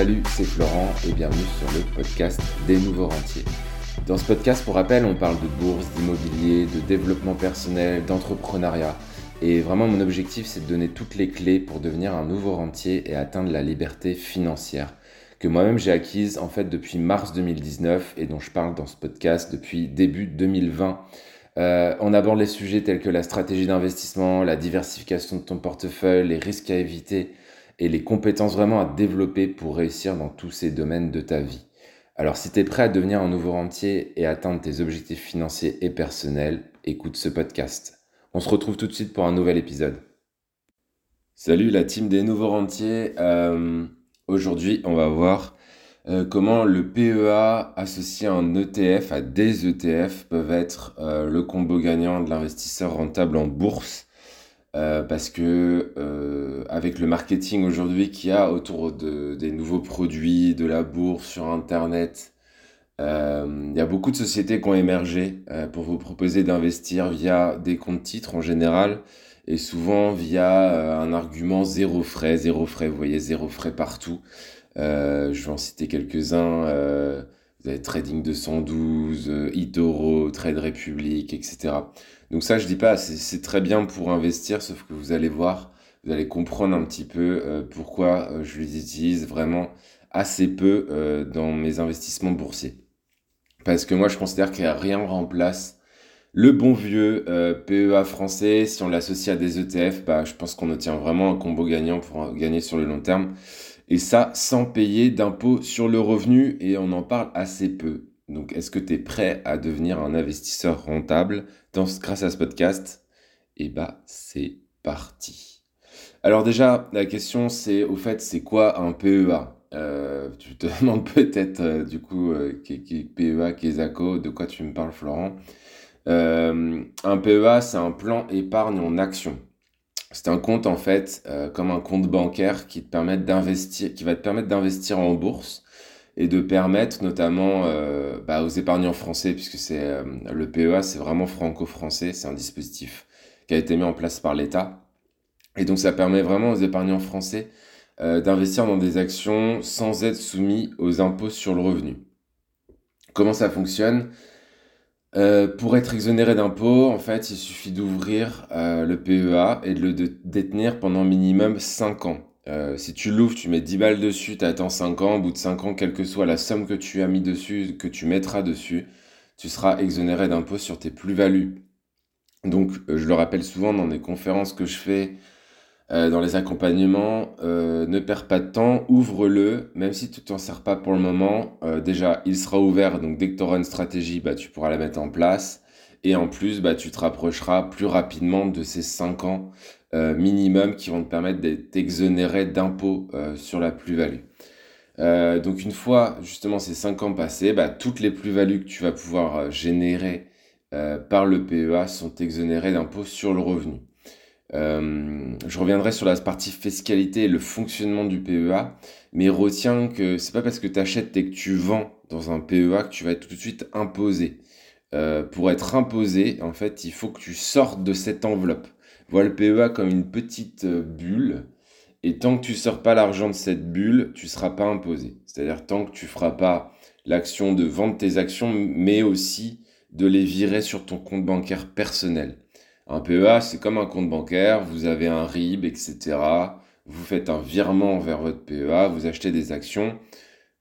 Salut, c'est Florent et bienvenue sur le podcast des nouveaux rentiers. Dans ce podcast, pour rappel, on parle de bourse, d'immobilier, de développement personnel, d'entrepreneuriat. Et vraiment, mon objectif, c'est de donner toutes les clés pour devenir un nouveau rentier et atteindre la liberté financière que moi-même j'ai acquise en fait depuis mars 2019 et dont je parle dans ce podcast depuis début 2020. Euh, on aborde les sujets tels que la stratégie d'investissement, la diversification de ton portefeuille, les risques à éviter et les compétences vraiment à développer pour réussir dans tous ces domaines de ta vie. Alors si tu es prêt à devenir un nouveau rentier et atteindre tes objectifs financiers et personnels, écoute ce podcast. On se retrouve tout de suite pour un nouvel épisode. Salut la team des nouveaux rentiers. Euh, aujourd'hui, on va voir euh, comment le PEA associé à un ETF, à des ETF, peuvent être euh, le combo gagnant de l'investisseur rentable en bourse. Euh, parce que avec le marketing aujourd'hui qu'il y a autour de, des nouveaux produits, de la bourse sur Internet, il y a beaucoup de sociétés qui ont émergé pour vous proposer d'investir via des comptes titres en général et souvent via un argument zéro frais, zéro frais, vous voyez, zéro frais partout. Euh, je vais en citer quelques-uns. Euh, vous avez Trading 212, euh, eToro, Trade Republic, etc. Donc ça, je dis pas, c'est très bien pour investir, sauf que vous allez voir, vous allez comprendre un petit peu pourquoi je les utilise vraiment assez peu dans mes investissements boursiers. Parce que moi, je considère qu'il n'y a rien remplace le bon vieux PEA français. Si on l'associe à des ETF, bah, je pense qu'on obtient vraiment un combo gagnant pour gagner sur le long terme. Et ça, sans payer d'impôts sur le revenu, et on en parle assez peu. Donc, est-ce que tu es prêt à devenir un investisseur rentable grâce à ce podcast? Eh bah, c'est parti. Alors déjà, la question c'est, au fait, c'est quoi un PEA euh, Tu te demandes peut-être, euh, du coup, euh, PEA, Kesako, de quoi tu me parles, Florent? Un PEA, c'est un plan épargne en action. C'est un compte en fait euh, comme un compte bancaire qui va te permettre d'investir en bourse et de permettre notamment euh, bah, aux épargnants français, puisque c'est euh, le PEA, c'est vraiment franco-français, c'est un dispositif qui a été mis en place par l'État. Et donc ça permet vraiment aux épargnants français d'investir dans des actions sans être soumis aux impôts sur le revenu. Comment ça fonctionne? Euh, pour être exonéré d'impôts, en fait, il suffit d'ouvrir euh, le PEA et de le détenir pendant minimum 5 ans. Euh, si tu l'ouvres, tu mets 10 balles dessus, tu attends 5 ans, au bout de 5 ans, quelle que soit la somme que tu as mis dessus, que tu mettras dessus, tu seras exonéré d'impôts sur tes plus-values. Donc, je le rappelle souvent dans des conférences que je fais, euh, dans les accompagnements, euh, ne perds pas de temps, ouvre-le, même si tu t'en sers pas pour le moment. Euh, déjà, il sera ouvert, donc dès que tu auras une stratégie, bah, tu pourras la mettre en place. Et en plus, bah, tu te rapprocheras plus rapidement de ces 5 ans minimum qui vont te permettre d'être exonéré d'impôts sur la plus-value. donc une fois justement ces 5 ans passés, bah, toutes les plus-values que tu vas pouvoir générer par le PEA sont exonérées d'impôts sur le revenu. Euh, je reviendrai sur la partie fiscalité et le fonctionnement du PEA, mais retiens que c'est pas parce que tu achètes et que tu vends dans un PEA que tu vas être tout de suite imposé. Euh, pour être imposé, en fait, il faut que tu sortes de cette enveloppe. Vois le PEA comme une petite euh, bulle, et tant que tu sors pas l'argent de cette bulle, tu seras pas imposé. C'est-à-dire tant que tu feras pas l'action de vendre tes actions, mais aussi de les virer sur ton compte bancaire personnel. Un PEA, c'est comme un compte bancaire, vous avez un RIB, etc. Vous faites un virement vers votre PEA, vous achetez des actions.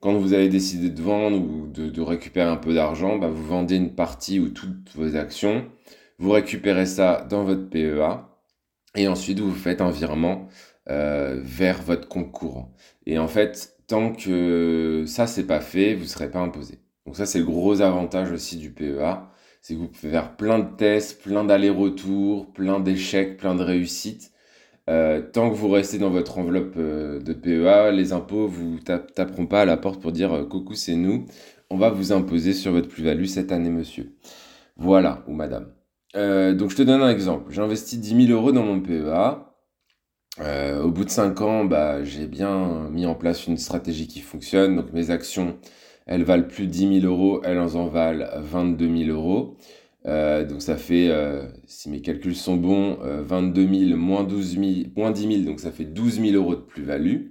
Quand vous avez décidé de vendre ou de, récupérer un peu d'argent, bah, vous vendez une partie ou toutes vos actions. Vous récupérez ça dans votre PEA et ensuite vous faites un virement euh, vers votre compte courant. Et en fait, tant que ça c'est pas fait, vous ne serez pas imposé. Donc ça c'est le gros avantage aussi du PEA c'est que vous pouvez faire plein de tests, plein d'allers-retours, plein d'échecs, plein de réussites. Euh, tant que vous restez dans votre enveloppe euh, de PEA, les impôts vous taperont pas à la porte pour dire euh, coucou c'est nous, on va vous imposer sur votre plus-value cette année monsieur. Voilà, ou madame. donc je te donne un exemple. J'ai investi 10 000 euros dans mon PEA. au bout de 5 ans, bah, j'ai bien mis en place une stratégie qui fonctionne. Donc mes actions elles valent plus de 10 000 euros, elles en valent 22 000 euros. Euh, donc ça fait, euh, si mes calculs sont bons, 22 euh, 000 moins, 12 000, moins 10 000, donc ça fait 12 000 euros de plus-value.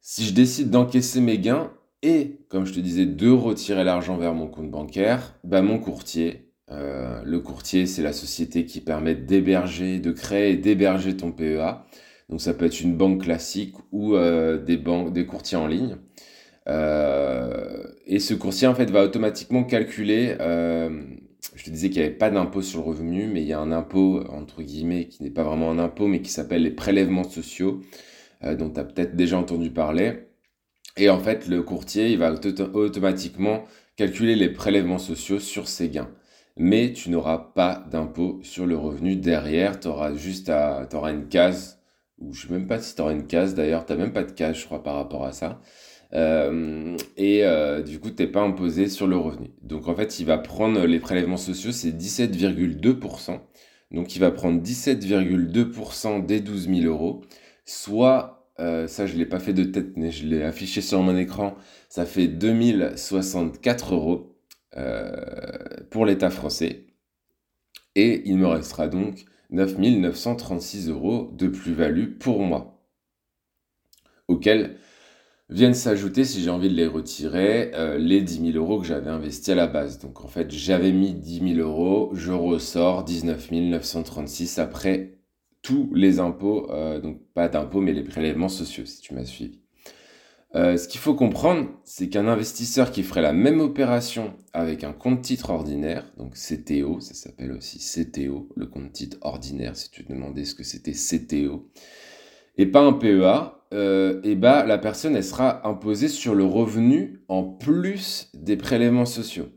Si je décide d'encaisser mes gains et, comme je te disais, de retirer l'argent vers mon compte bancaire, bah mon courtier, euh, le courtier, c'est la société qui permet d'héberger, de créer et d'héberger ton PEA. Donc ça peut être une banque classique ou des, banques, des courtiers en ligne. Euh, et ce courtier, en fait, va automatiquement calculer je te disais qu'il n'y avait pas d'impôt sur le revenu, mais il y a un impôt, entre guillemets, qui n'est pas vraiment un impôt, mais qui s'appelle les prélèvements sociaux, euh, dont tu as peut-être déjà entendu parler. Et en fait, le courtier, il va automatiquement calculer les prélèvements sociaux sur ses gains. Mais tu n'auras pas d'impôt sur le revenu derrière, tu auras juste à, auras une case, ou je ne sais même pas si tu auras une case d'ailleurs, tu n'as même pas de case, je crois, par rapport à ça. Euh, et euh, du coup, tu n'es pas imposé sur le revenu. Donc en fait, il va prendre les prélèvements sociaux, c'est 17,2%. Donc il va prendre 17,2% des 12 000 euros, soit, euh, ça je ne l'ai pas fait de tête, mais je l'ai affiché sur mon écran, ça fait 2064 euros pour l'État français. Et il me restera donc 9 936 euros de plus-value pour moi, auquel viennent s'ajouter, si j'ai envie de les retirer, euh, les 10 000 euros que j'avais investis à la base. Donc en fait, j'avais mis 10 000 euros, je ressors 19 936 après tous les impôts, euh, donc pas d'impôts, mais les prélèvements sociaux, si tu m'as suivi. Euh, ce qu'il faut comprendre, c'est qu'un investisseur qui ferait la même opération avec un compte titre ordinaire, donc CTO, ça s'appelle aussi CTO, le compte titre ordinaire, si tu te demandais ce que c'était CTO, et pas un PEA, euh, et bah, la personne elle sera imposée sur le revenu en plus des prélèvements sociaux.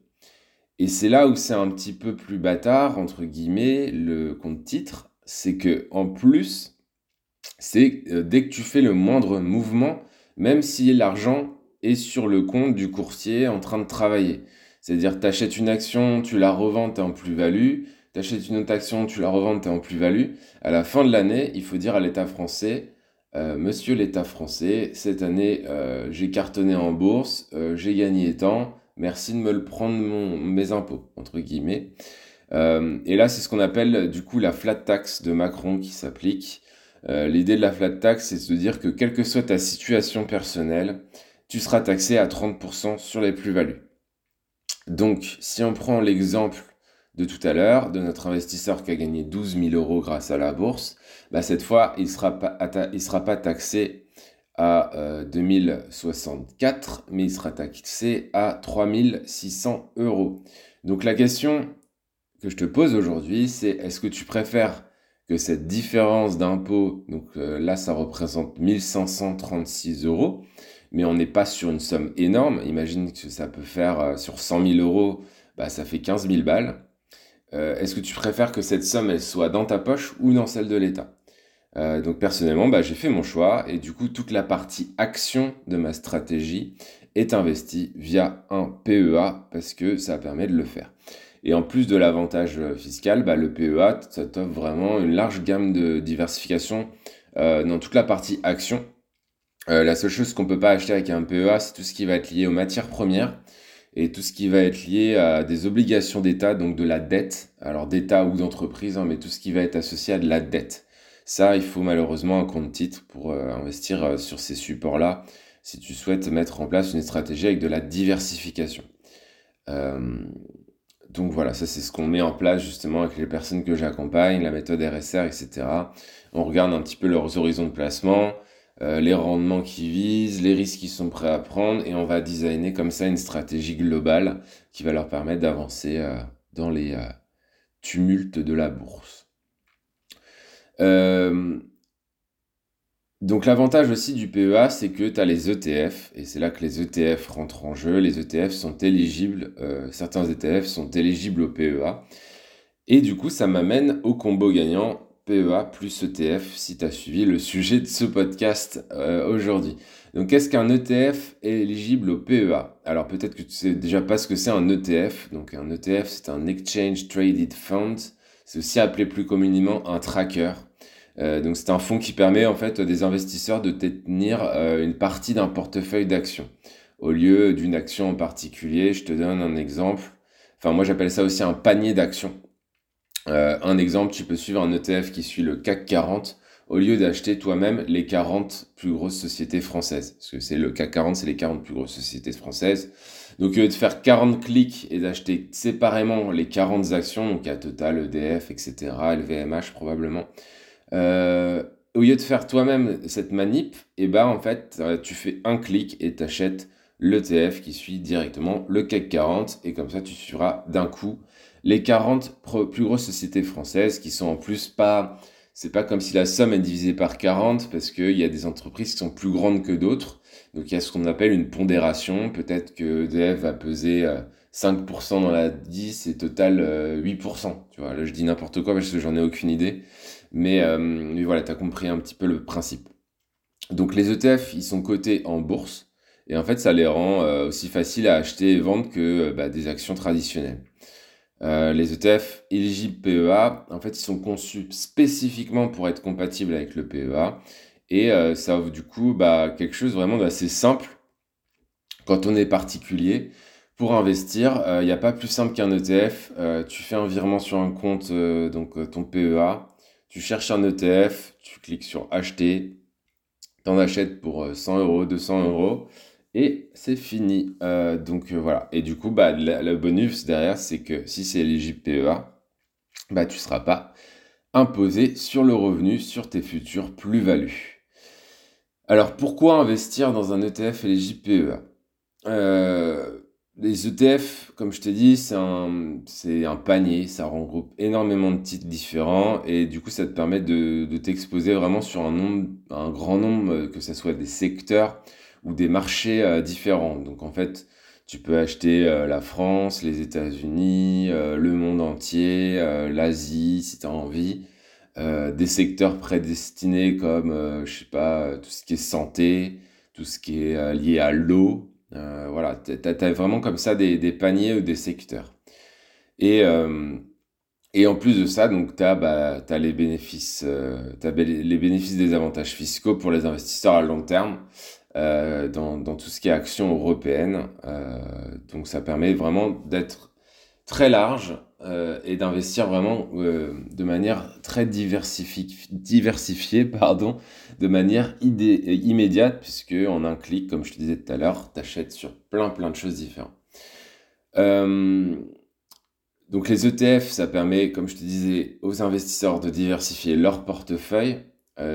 Et c'est là où c'est un petit peu plus bâtard, entre guillemets, le compte titre, c'est que en plus, c'est euh, dès que tu fais le moindre mouvement, même si l'argent est sur le compte du courtier en train de travailler. C'est-à-dire, tu achètes une action, tu la revends, tu en plus-value, tu achètes une autre action, tu la revends, tu en plus-value. À la fin de l'année, il faut dire à l'État français, euh, monsieur l'État français, cette année, euh, j'ai cartonné en bourse, euh, j'ai gagné tant, merci de me le prendre mes impôts, entre guillemets. et là, c'est ce qu'on appelle du coup la flat tax de Macron qui s'applique. L'idée de la flat tax, c'est de dire que quelle que soit ta situation personnelle, tu seras taxé à 30% sur les plus-values. Donc, si on prend l'exemple de tout à l'heure, de notre investisseur qui a gagné 12 000 euros grâce à la bourse, bah cette fois, il ne sera, pas, taxé à 2064, euh, mais il sera taxé à 3600 euros. Donc la question que je te pose aujourd'hui, c'est est-ce que tu préfères que cette différence d'impôt, donc euh, là ça représente 1536 euros, mais on n'est pas sur une somme énorme, imagine que ça peut faire euh, sur 100 000 euros, bah, ça fait 15 000 balles. Euh, est-ce que tu préfères que cette somme soit dans ta poche ou dans celle de l'État euh, donc personnellement, bah, j'ai fait mon choix et du coup toute la partie action de ma stratégie est investie via un PEA parce que ça permet de le faire. Et en plus de l'avantage euh, fiscal, bah, le PEA, ça t'offre vraiment une large gamme de diversification dans toute la partie action. la seule chose qu'on ne peut pas acheter avec un PEA, c'est tout ce qui va être lié aux matières premières et tout ce qui va être lié à des obligations d'État, donc de la dette, alors d'État ou d'entreprise, hein, mais tout ce qui va être associé à de la dette. Ça, il faut malheureusement un compte titre pour euh, investir euh, sur ces supports-là si tu souhaites mettre en place une stratégie avec de la diversification. Euh, donc voilà, ça c'est ce qu'on met en place justement avec les personnes que j'accompagne, la méthode RSR, etc. On regarde un petit peu leurs horizons de placement, euh, les rendements qu'ils visent, les risques qu'ils sont prêts à prendre, et on va designer comme ça une stratégie globale qui va leur permettre d'avancer euh, dans les euh, tumultes de la bourse. donc l'avantage aussi du PEA, c'est que tu as les ETF, et c'est là que les ETF rentrent en jeu. Les ETF sont éligibles, certains ETF sont éligibles au PEA. Et du coup, ça m'amène au combo gagnant PEA plus ETF si tu as suivi le sujet de ce podcast euh, aujourd'hui. Donc qu'est-ce qu'un ETF est éligible au PEA Alors peut-être que tu sais déjà pas ce que c'est un ETF. Donc un ETF c'est un Exchange Traded Fund. C'est aussi appelé plus communément un tracker. Euh, donc c'est un fonds qui permet en fait des investisseurs de détenir euh, une partie d'un portefeuille d'actions. Au lieu d'une action en particulier, je te donne un exemple. Enfin moi j'appelle ça aussi un panier d'actions. Euh, un exemple, tu peux suivre un ETF qui suit le CAC 40 au lieu d'acheter toi-même les 40 plus grosses sociétés françaises. Parce que c'est le CAC 40, c'est les 40 plus grosses sociétés françaises. Donc, au lieu de faire 40 clics et d'acheter séparément les 40 actions, donc à Total, EDF, etc., LVMH probablement, euh, au lieu de faire toi-même cette manip, et eh ben en fait, euh, tu fais un clic et t'achètes l'ETF qui suit directement le CAC 40 et comme ça tu suivras d'un coup les 40 plus grosses sociétés françaises qui sont en plus pas c'est pas comme si la somme est divisée par 40 parce qu'il y a des entreprises qui sont plus grandes que d'autres. Donc il y a ce qu'on appelle une pondération. Peut-être que EDF va peser 5% euh, dans la 10 et Total 8%. Euh, tu vois, là je dis n'importe quoi parce que j'en ai aucune idée. Mais, euh, voilà, tu as compris un petit peu le principe. Donc les ETF, ils sont cotés en bourse. Et en fait, ça les rend aussi faciles à acheter et vendre que bah, des actions traditionnelles. Euh, les ETF éligibles PEA, en fait, ils sont conçus spécifiquement pour être compatibles avec le PEA. Et ça offre du coup bah, quelque chose vraiment d'assez simple quand on est particulier. Pour investir, il n'y a pas plus simple qu'un ETF. tu fais un virement sur un compte, donc ton PEA. Tu cherches un ETF, tu cliques sur acheter, tu en achètes pour 100 euros, 200 euros et c'est fini. Euh, donc euh, voilà. Et du coup, bah, le bonus derrière, c'est que si c'est éligible PEA, bah, tu ne seras pas imposé sur le revenu, sur tes futures plus-values. Alors pourquoi investir dans un ETF éligible PEA euh, Les ETF, comme je t'ai dit, c'est un, panier, ça regroupe énormément de titres différents et du coup ça te permet de, t'exposer vraiment sur un, un grand nombre, que ce soit des secteurs, ou des marchés euh, différents. Donc en fait, tu peux acheter euh, la France, les États-Unis, euh, le monde entier, l'Asie si tu as envie. des secteurs prédestinés comme, je sais pas, tout ce qui est santé, tout ce qui est lié à l'eau. voilà, tu as, vraiment comme ça des, des, paniers ou des secteurs. Et, et en plus de ça, donc tu bah, as, as les bénéfices des avantages fiscaux pour les investisseurs à long terme. Euh, dans, tout ce qui est action européenne. Euh, donc ça permet vraiment d'être très large euh, et d'investir vraiment de manière très diversifiée, pardon, de manière immédiate, puisque en un clic, comme je te disais tout à l'heure, tu achètes sur plein plein de choses différentes. donc les ETF, ça permet, comme je te disais, aux investisseurs de diversifier leur portefeuille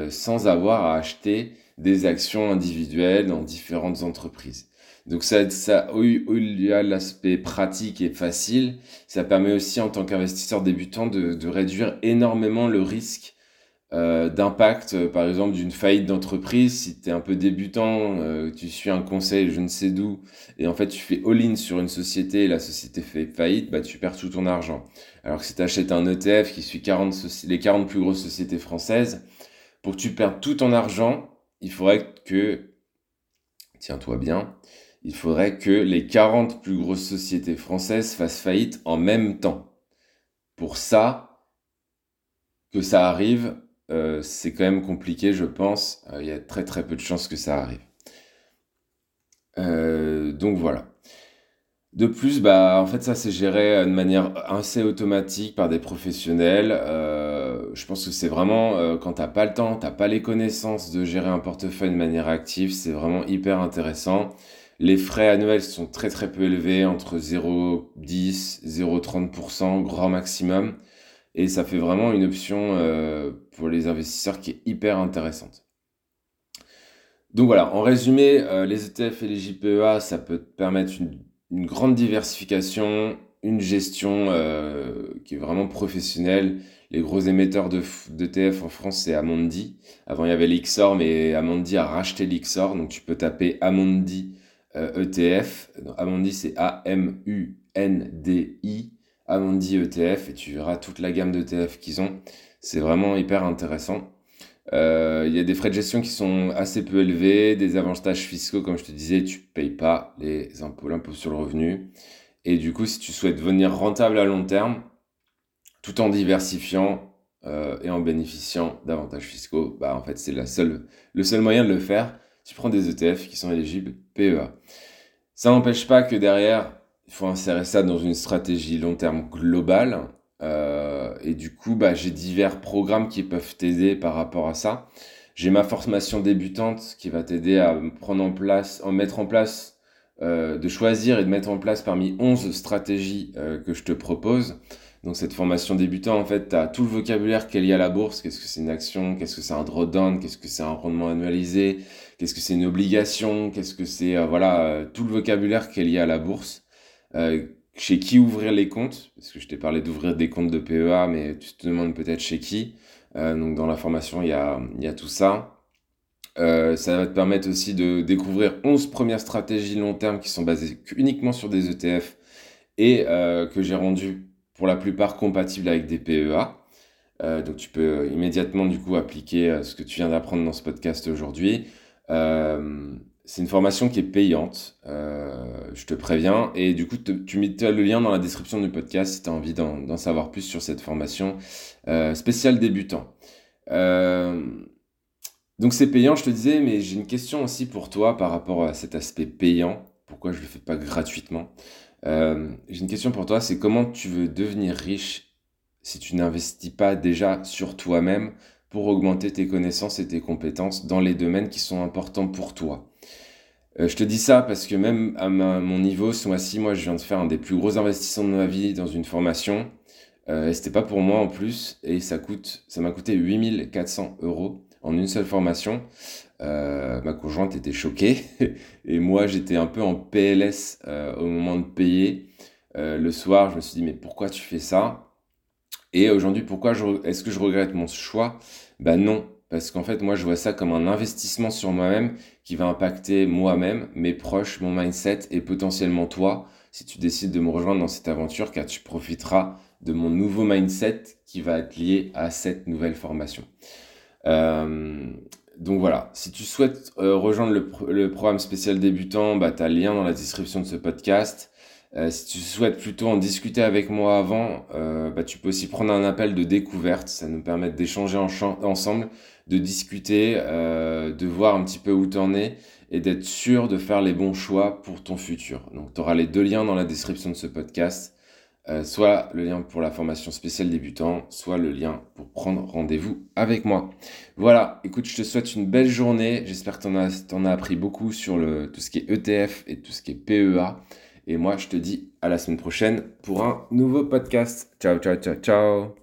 sans avoir à acheter des actions individuelles dans différentes entreprises. Donc ça, ça il y a l'aspect pratique et facile, ça permet aussi en tant qu'investisseur débutant de, de, réduire énormément le risque euh, d'impact, euh, par exemple, d'une faillite d'entreprise. Si tu es un peu débutant, euh, tu suis un conseil, je ne sais d'où, et en fait tu fais all-in sur une société et la société fait faillite, bah, tu perds tout ton argent. Alors que si tu achètes un ETF qui suit 40 les 40 plus grosses sociétés françaises, pour que tu perdes tout ton argent, il faudrait que, tiens-toi bien, il faudrait que les 40 plus grosses sociétés françaises fassent faillite en même temps. Pour ça, que ça arrive, euh, c'est quand même compliqué, je pense. Euh, il y a très très peu de chances que ça arrive. Euh, donc voilà. De plus, bah, en fait, ça c'est géré de manière assez automatique par des professionnels. Euh, je pense que c'est vraiment, euh, quand t'as pas le temps, t'as pas les connaissances de gérer un portefeuille de manière active, c'est vraiment hyper intéressant. Les frais annuels sont très très peu élevés, entre 0,10, 0,30%, grand maximum. Et ça fait vraiment une option euh, pour les investisseurs qui est hyper intéressante. Donc voilà, en résumé, les ETF et les JPEA, ça peut permettre une une grande diversification, une gestion euh, qui est vraiment professionnelle. Les gros émetteurs de d'ETF en France, c'est Amundi. Avant, il y avait l'Ixor, mais Amundi a racheté l'Ixor. Donc, tu peux taper Amundi ETF. Euh, e Amundi, c'est A-M-U-N-D-I. Amundi ETF. Et tu verras toute la gamme d'ETF qu'ils ont. C'est vraiment hyper intéressant. Euh, il y a des frais de gestion qui sont assez peu élevés, des avantages fiscaux, comme je te disais, tu payes pas les impôts, l'impôt sur le revenu. Et du coup, si tu souhaites devenir rentable à long terme, tout en diversifiant euh, et en bénéficiant d'avantages fiscaux, bah en fait c'est le seul moyen de le faire. Tu prends des ETF qui sont éligibles PEA. Ça n'empêche pas que derrière, il faut insérer ça dans une stratégie long terme globale. Euh, et du coup, bah, j'ai divers programmes qui peuvent t'aider par rapport à ça. J'ai ma formation débutante qui va t'aider à prendre en place, en mettre en place, euh, de choisir et de mettre en place parmi 11 stratégies euh, que je te propose. Donc cette formation débutant, en fait, tu as tout le vocabulaire qui est lié à la bourse. Qu'est-ce que c'est une action? Qu'est-ce que c'est un drawdown Qu'est-ce que c'est un rendement annualisé? Qu'est-ce que c'est une obligation? Qu'est-ce que c'est, euh, voilà, tout le vocabulaire qui est lié à la bourse. Chez qui ouvrir les comptes Parce que je t'ai parlé d'ouvrir des comptes de PEA, mais tu te demandes peut-être chez qui. Euh, donc dans la formation, il y a, y a tout ça. Euh, ça va te permettre aussi de découvrir 11 premières stratégies long terme qui sont basées uniquement sur des ETF et euh, que j'ai rendues pour la plupart compatibles avec des PEA. Donc tu peux immédiatement du coup appliquer ce que tu viens d'apprendre dans ce podcast aujourd'hui. C'est une formation qui est payante, euh, je te préviens. Et du coup, tu mets le lien dans la description du podcast si tu as envie d'en savoir plus sur cette formation euh, spéciale débutant. Euh, donc c'est payant, je te disais, mais j'ai une question aussi pour toi par rapport à cet aspect payant. Pourquoi je ne le fais pas gratuitement? J'ai une question pour toi, c'est comment tu veux devenir riche si tu n'investis pas déjà sur toi-même pour augmenter tes connaissances et tes compétences dans les domaines qui sont importants pour toi? Euh, je te dis ça parce que même à mon niveau, ce mois-ci, moi, je viens de faire un des plus gros investissements de ma vie dans une formation. Euh, et c'était pas pour moi en plus. Et ça coûte, ça m'a coûté 8400 euros en une seule formation. Euh, ma conjointe était choquée. et moi, j'étais un peu en PLS euh, au moment de payer. Le soir, je me suis dit, mais pourquoi tu fais ça? Et aujourd'hui, pourquoi est-ce que je regrette mon choix? Ben non, parce qu'en fait, moi, je vois ça comme un investissement sur moi-même qui va impacter moi-même, mes proches, mon mindset et potentiellement toi, si tu décides de me rejoindre dans cette aventure, car tu profiteras de mon nouveau mindset qui va être lié à cette nouvelle formation. Euh, donc voilà, si tu souhaites euh, rejoindre le, programme spécial débutant, bah, tu as le lien dans la description de ce podcast. Euh, si tu souhaites plutôt en discuter avec moi avant, euh, bah, tu peux aussi prendre un appel de découverte. Ça nous permet d'échanger ensemble, de discuter, euh, de voir un petit peu où tu en es et d'être sûr de faire les bons choix pour ton futur. Donc tu auras les deux liens dans la description de ce podcast. soit le lien pour la formation spéciale débutant, soit le lien pour prendre rendez-vous avec moi. Voilà, écoute, je te souhaite une belle journée. J'espère que tu en, as, as appris beaucoup sur le, tout ce qui est ETF et tout ce qui est PEA. Et moi, je te dis à la semaine prochaine pour un nouveau podcast. Ciao, ciao, ciao, ciao.